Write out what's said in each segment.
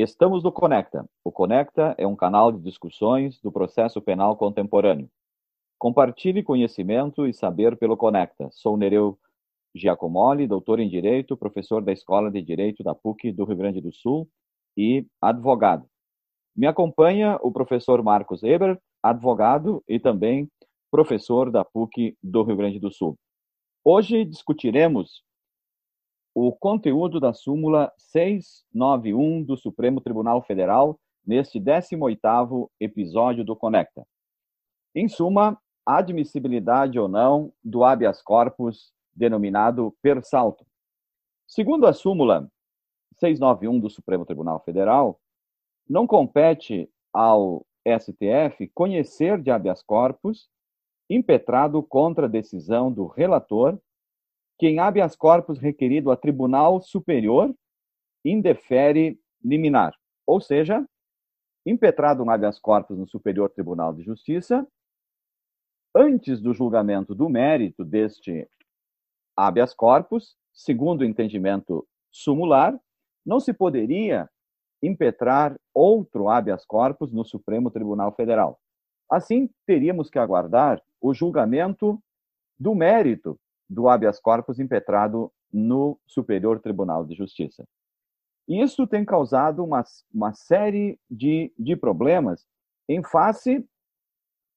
Estamos no Conecta. O Conecta é um canal de discussões do processo penal contemporâneo. Compartilhe conhecimento e saber pelo Conecta. Sou Nereu Giacomoli, doutor em Direito, professor da Escola de Direito da PUC do Rio Grande do Sul e advogado. Me acompanha o professor Marcos Eber, advogado e também professor da PUC do Rio Grande do Sul. Hoje discutiremos o conteúdo da súmula 691 do Supremo Tribunal Federal neste 18º episódio do Conecta. Em suma, admissibilidade ou não do habeas corpus denominado per salto. Segundo a súmula 691 do Supremo Tribunal Federal, não compete ao STF conhecer de habeas corpus impetrado contra decisão do relator que em habeas corpus requerido a Tribunal Superior indefere liminar, ou seja, impetrado um habeas corpus no Superior Tribunal de Justiça, antes do julgamento do mérito deste habeas corpus, segundo o entendimento sumular, não se poderia impetrar outro habeas corpus no Supremo Tribunal Federal. Assim, teríamos que aguardar o julgamento do mérito do habeas corpus impetrado no Superior Tribunal de Justiça. Isso tem causado uma, uma série de, de problemas em face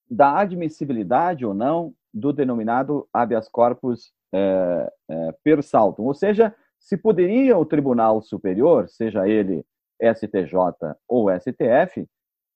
da admissibilidade ou não do denominado habeas corpus é, é, per saltum, ou seja, se poderia o Tribunal Superior, seja ele STJ ou STF,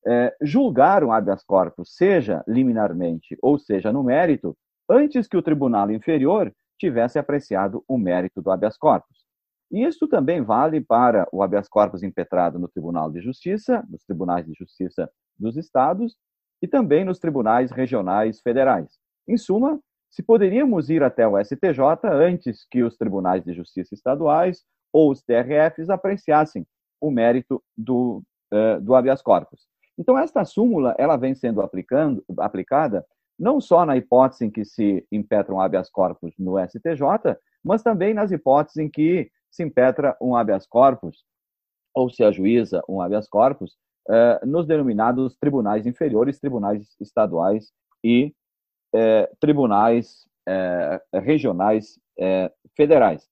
é, julgar um habeas corpus, seja liminarmente ou seja no mérito, antes que o tribunal inferior tivesse apreciado o mérito do habeas corpus. E isso também vale para o habeas corpus impetrado no Tribunal de Justiça, nos tribunais de justiça dos estados e também nos tribunais regionais federais. Em suma, se poderíamos ir até o STJ antes que os tribunais de justiça estaduais ou os TRFs apreciassem o mérito do, uh, do habeas corpus. Então, esta súmula ela vem sendo aplicando, aplicada não só na hipótese em que se impetra um habeas corpus no STJ, mas também nas hipóteses em que se impetra um habeas corpus ou se ajuiza um habeas corpus eh, nos denominados tribunais inferiores, tribunais estaduais e eh, tribunais eh, regionais federais.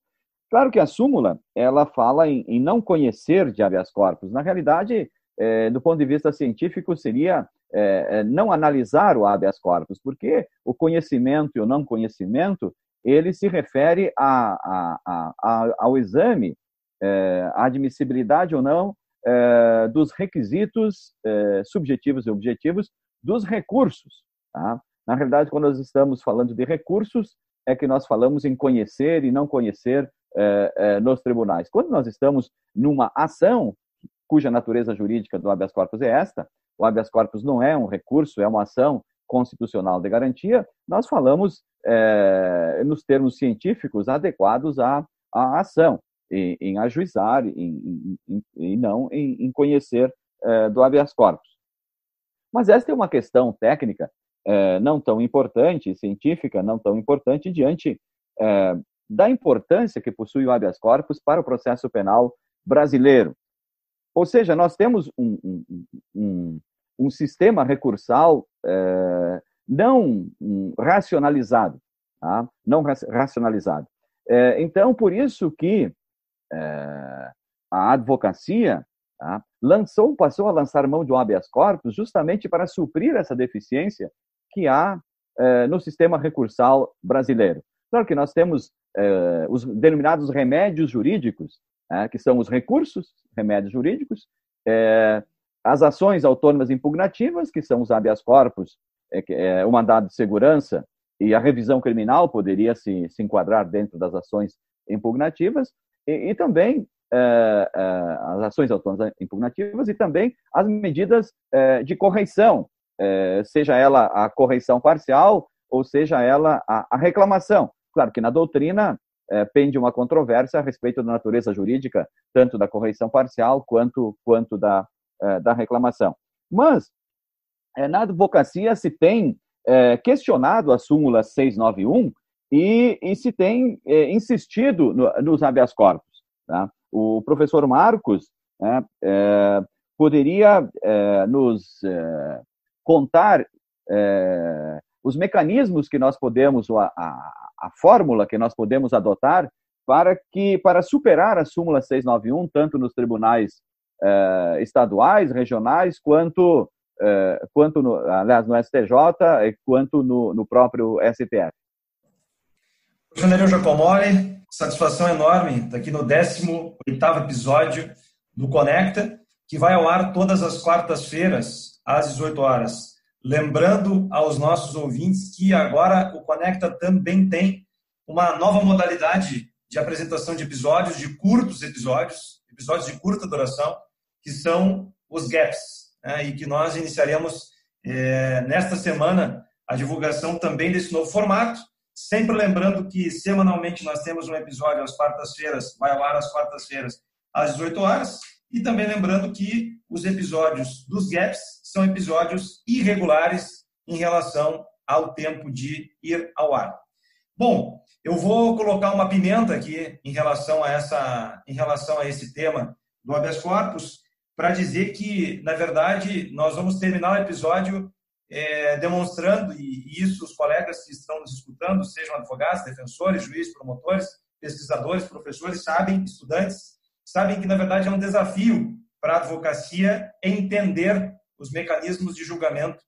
Claro que a súmula ela fala em, em não conhecer de habeas corpus. Na realidade, do ponto de vista científico, seria é, é, não analisar o habeas corpus, porque o conhecimento e o não conhecimento ele se refere a, a, a, ao exame, é, a admissibilidade ou não é, dos requisitos é, subjetivos e objetivos dos recursos. Tá? Na realidade, quando nós estamos falando de recursos, é que nós falamos em conhecer e não conhecer é, nos tribunais. Quando nós estamos numa ação cuja natureza jurídica do habeas corpus é esta, o habeas corpus não é um recurso, é uma ação constitucional de garantia, nós falamos é, nos termos científicos adequados à, à ação, em, em ajuizar em, em, e não em, conhecer é, do habeas corpus. Mas esta é uma questão técnica é, não tão importante, científica não tão importante, diante é, da importância que possui o habeas corpus para o processo penal brasileiro. Ou seja, nós temos um, um, um, um sistema recursal é, não racionalizado, tá? não racionalizado. É, então, por isso que é, a advocacia tá? lançou, passou a lançar mão de um habeas corpus justamente para suprir essa deficiência que há é, no sistema recursal brasileiro. Claro que nós temos é, os denominados remédios jurídicos, né, que são os recursos, remédios jurídicos, é, as ações autônomas impugnativas, que são os habeas corpus, é, é, o mandado de segurança e a revisão criminal poderia se, se enquadrar dentro das ações impugnativas, e, e também é, é, as ações autônomas impugnativas e também as medidas de correição, seja ela a correição parcial ou seja ela a reclamação. Claro que na doutrina é, pende uma controvérsia a respeito da natureza jurídica, tanto da correição parcial quanto, quanto da, é, da reclamação. Mas, é, na advocacia se tem é, questionado a súmula 691 e, e se tem insistido no, nos habeas corpus. Tá? O professor Marcos, né, é, poderia é, nos é, contar é, os mecanismos que nós podemos, a, a, fórmula que nós podemos adotar para que para superar a súmula 691 tanto nos tribunais é, estaduais, regionais, quanto quanto no, aliás no STJ, quanto no, no próprio STF. Professor Jacomoli, satisfação enorme estar aqui no 18 episódio do Conecta, que vai ao ar todas as quartas-feiras, às 18 horas. Lembrando aos nossos ouvintes que agora o Conecta também tem uma nova modalidade de apresentação de episódios, de curtos episódios, episódios de curta duração, que são os GAPs, né, e que nós iniciaremos é, nesta semana a divulgação também desse novo formato, Sempre lembrando que semanalmente nós temos um episódio às quartas-feiras, vai ao ar às quartas-feiras, às 18 horas. E também lembrando que os episódios dos gaps são episódios irregulares em relação ao tempo de ir ao ar. Bom, eu vou colocar uma pimenta aqui em relação a essa, em relação a esse tema do habeas corpus, para dizer que, na verdade, nós vamos terminar o episódio é, demonstrando, e isso os colegas que estão nos escutando, sejam advogados, defensores, juízes, promotores, pesquisadores, professores, sabem, estudantes, sabem que, na verdade, é um desafio para a advocacia entender os mecanismos de julgamento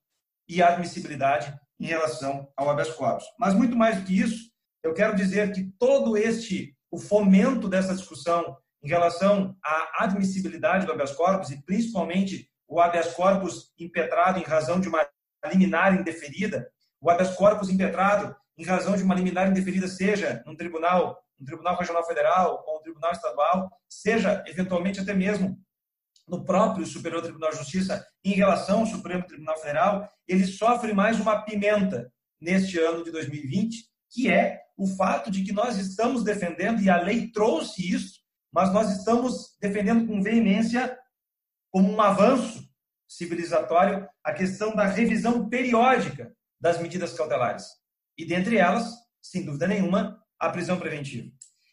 e admissibilidade em relação ao habeas corpus. Mas, muito mais do que isso, eu quero dizer que todo este, o fomento dessa discussão em relação à admissibilidade do habeas corpus e, principalmente, o habeas corpus impetrado em razão de uma liminar indeferida, o habeas corpus impetrado em razão de uma liminar indeferida, seja num tribunal, um tribunal regional federal ou um tribunal estadual, seja eventualmente até mesmo no próprio Superior Tribunal de Justiça em relação ao Supremo Tribunal Federal, ele sofre mais uma pimenta neste ano de 2020, que é o fato de que nós estamos defendendo, e a lei trouxe isso, mas nós estamos defendendo com veemência como um avanço civilizatório a questão da revisão periódica das medidas cautelares. E dentre elas, sem dúvida nenhuma, a prisão preventiva.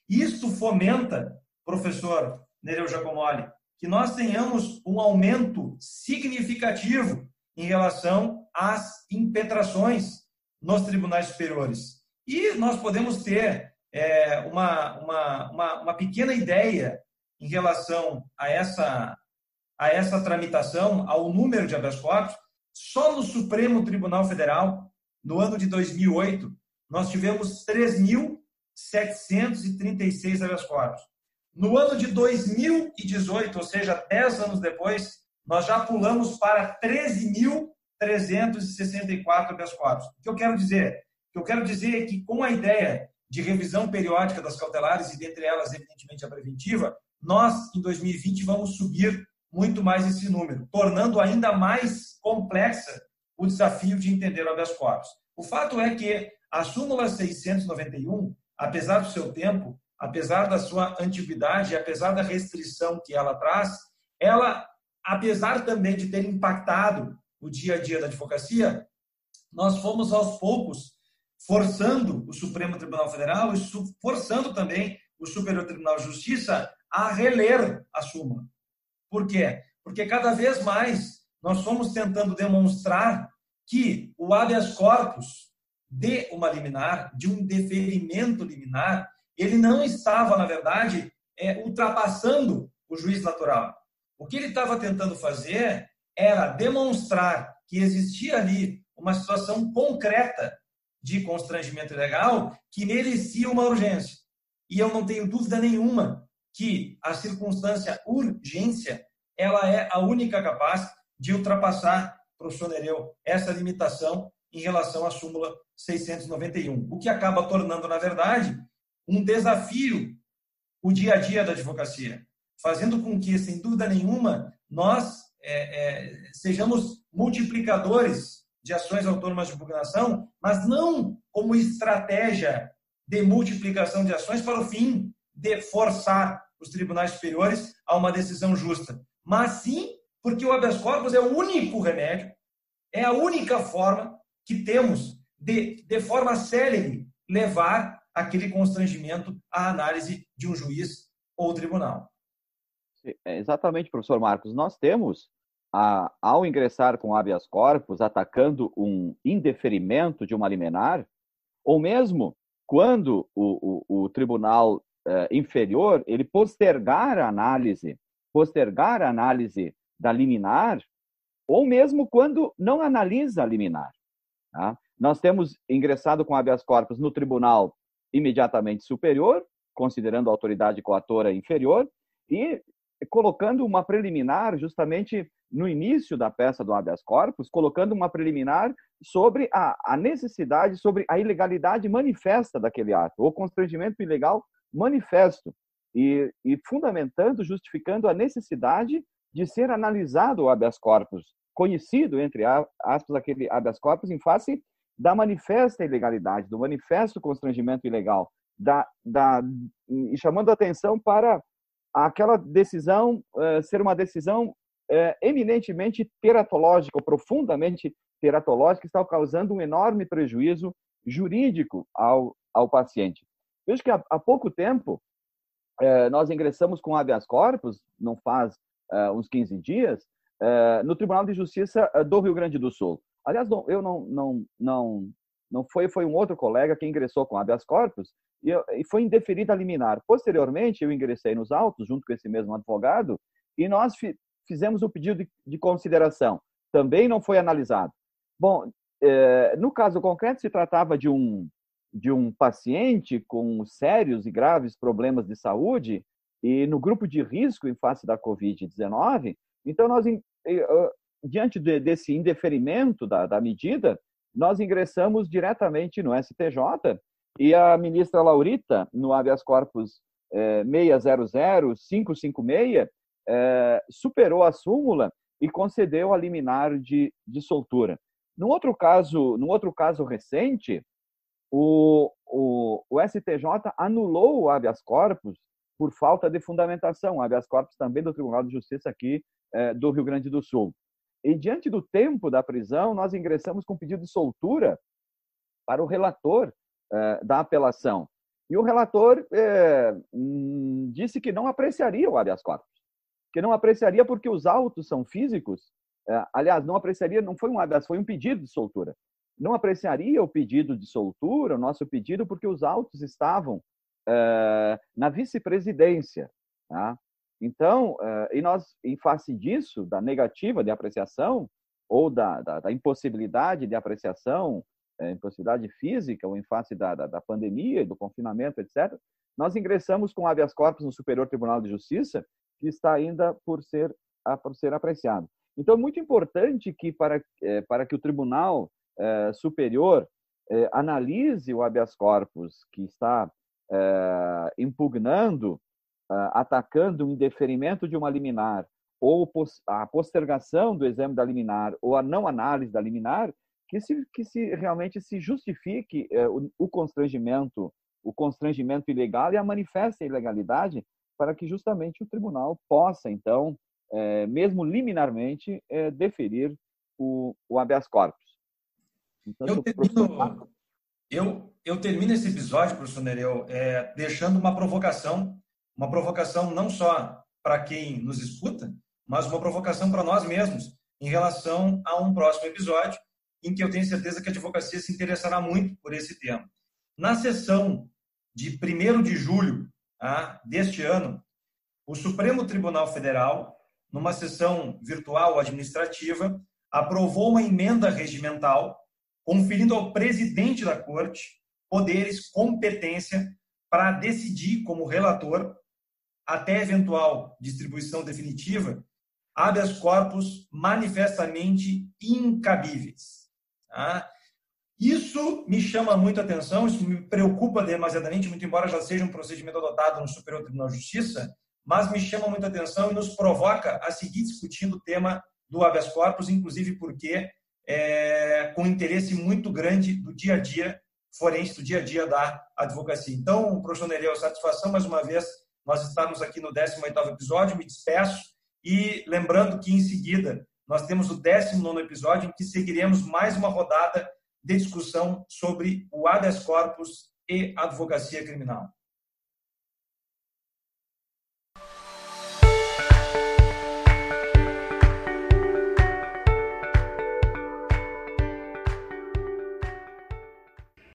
Isso fomenta, professor Nereu Giacomoli, que nós tenhamos um aumento significativo em relação às impetrações nos tribunais superiores. E nós podemos ter é, uma, uma, uma, uma pequena ideia em relação a essa a essa tramitação, ao número de habeas corpus, só no Supremo Tribunal Federal, no ano de 2008, nós tivemos 3.736 habeas corpus. No ano de 2018, ou seja, 10 anos depois, nós já pulamos para 13.364 habeas corpus. O que eu quero dizer? O que eu quero dizer é que, com a ideia de revisão periódica das cautelares, e dentre elas, evidentemente, a preventiva, nós, em 2020, vamos subir muito mais esse número, tornando ainda mais complexa o desafio de entender o habeas corpus. O fato é que a súmula 691, apesar do seu tempo, apesar da sua antiguidade, apesar da restrição que ela traz, ela, apesar também de ter impactado o dia a dia da advocacia, nós fomos aos poucos forçando o Supremo Tribunal Federal e forçando também o Superior Tribunal de Justiça a reler a súmula. Por quê? Porque cada vez mais nós fomos tentando demonstrar que o habeas corpus de uma liminar, de um deferimento liminar, ele não estava, na verdade, é, ultrapassando o juiz natural. O que ele estava tentando fazer era demonstrar que existia ali uma situação concreta de constrangimento ilegal que merecia uma urgência. E eu não tenho dúvida nenhuma que a circunstância urgência ela é a única capaz de ultrapassar, professor Nereu, essa limitação em relação à súmula 691, o que acaba tornando, na verdade, um desafio o dia a dia da advocacia, fazendo com que, sem dúvida nenhuma, nós é, é, sejamos multiplicadores de ações autônomas de impugnação, mas não como estratégia de multiplicação de ações para o fim de forçar os tribunais superiores a uma decisão justa, mas sim porque o habeas corpus é o único remédio, é a única forma que temos de, de forma célere, levar aquele constrangimento à análise de um juiz ou tribunal. É, exatamente, professor Marcos. Nós temos, a, ao ingressar com habeas corpus, atacando um indeferimento de uma liminar, ou mesmo quando o, o, o tribunal eh, inferior ele postergar a análise, postergar a análise da liminar, ou mesmo quando não analisa a liminar. Tá? Nós temos ingressado com habeas corpus no tribunal imediatamente superior, considerando a autoridade coatora inferior, e colocando uma preliminar justamente no início da peça do habeas corpus, colocando uma preliminar sobre a, a necessidade, sobre a ilegalidade manifesta daquele ato, ou constrangimento ilegal manifesto, e, e fundamentando, justificando a necessidade de ser analisado o habeas corpus, conhecido, entre aspas, aquele habeas corpus em face da manifesta ilegalidade, do manifesto constrangimento ilegal, da, da, e chamando atenção para aquela decisão uh, ser uma decisão uh, eminentemente teratológica, profundamente teratológica, que está causando um enorme prejuízo jurídico ao, ao paciente. Veja que há, há pouco tempo uh, nós ingressamos com habeas corpus, não faz uns 15 dias, no Tribunal de Justiça do Rio Grande do Sul. Aliás, eu não, não, não, não foi, foi um outro colega que ingressou com habeas corpus e, e foi indeferida a liminar. Posteriormente, eu ingressei nos autos, junto com esse mesmo advogado, e nós fi, fizemos o pedido de, de, consideração. Também não foi analisado. Bom, é, no caso concreto, se tratava de um, de um paciente com sérios e graves problemas de saúde e no grupo de risco em face da Covid-19. Então, nós, diante de, desse indeferimento da, da medida, nós ingressamos diretamente no STJ e a ministra Laurita, no habeas corpus é, 600-556, é, superou a súmula e concedeu a liminar de, de soltura. Num outro caso, num outro caso recente, o, o, o STJ anulou o habeas corpus por falta de fundamentação, habeas corpus também do Tribunal de Justiça aqui é, do Rio Grande do Sul. E diante do tempo da prisão, nós ingressamos com pedido de soltura para o relator eh, da apelação. E o relator eh, hum, disse que não apreciaria o habeas corpus, que não apreciaria porque os autos são físicos. Eh, aliás, não apreciaria, não foi um habeas, foi um pedido de soltura. Não apreciaria o pedido de soltura, o nosso pedido, porque os autos estavam na vice-presidência. Tá? Então, e nós, em face disso, da negativa de apreciação, ou da, da, da impossibilidade de apreciação, é, impossibilidade física, ou em face da, da, da pandemia, do confinamento, etc., nós ingressamos com habeas corpus no Superior Tribunal de Justiça, que está ainda por ser, por ser apreciado. Então, é muito importante que, para, para que o Tribunal Superior analise o habeas corpus que está impugnando atacando o indeferimento de uma liminar ou a postergação do exame da liminar ou a não análise da liminar, que se, que se realmente se justifique é, o, o, constrangimento, o constrangimento ilegal e a manifesta ilegalidade para que justamente o tribunal possa, então, é, mesmo liminarmente, é, deferir o, o habeas corpus. Então, eu, termino, eu, eu termino esse episódio, professor Nereu, é, deixando uma provocação uma provocação não só para quem nos escuta, mas uma provocação para nós mesmos em relação a um próximo episódio em que eu tenho certeza que a advocacia se interessará muito por esse tema. Na sessão de 1 de julho ah, deste ano, o Supremo Tribunal Federal, numa sessão virtual administrativa, aprovou uma emenda regimental conferindo ao presidente da Corte poderes, competência para decidir como relator até eventual distribuição definitiva, habeas corpus manifestamente incabíveis. Tá? Isso me chama muito atenção, isso me preocupa demasiadamente, muito embora já seja um procedimento adotado no Superior Tribunal de Justiça, mas me chama muito atenção e nos provoca a seguir discutindo o tema do habeas corpus, inclusive porque é, com interesse muito grande do dia a dia forense, do dia a dia da advocacia. Então, professor Nereu, satisfação mais uma vez nós estamos aqui no 18º episódio, me despeço e lembrando que em seguida nós temos o 19º episódio em que seguiremos mais uma rodada de discussão sobre o habeas corpus e advocacia criminal.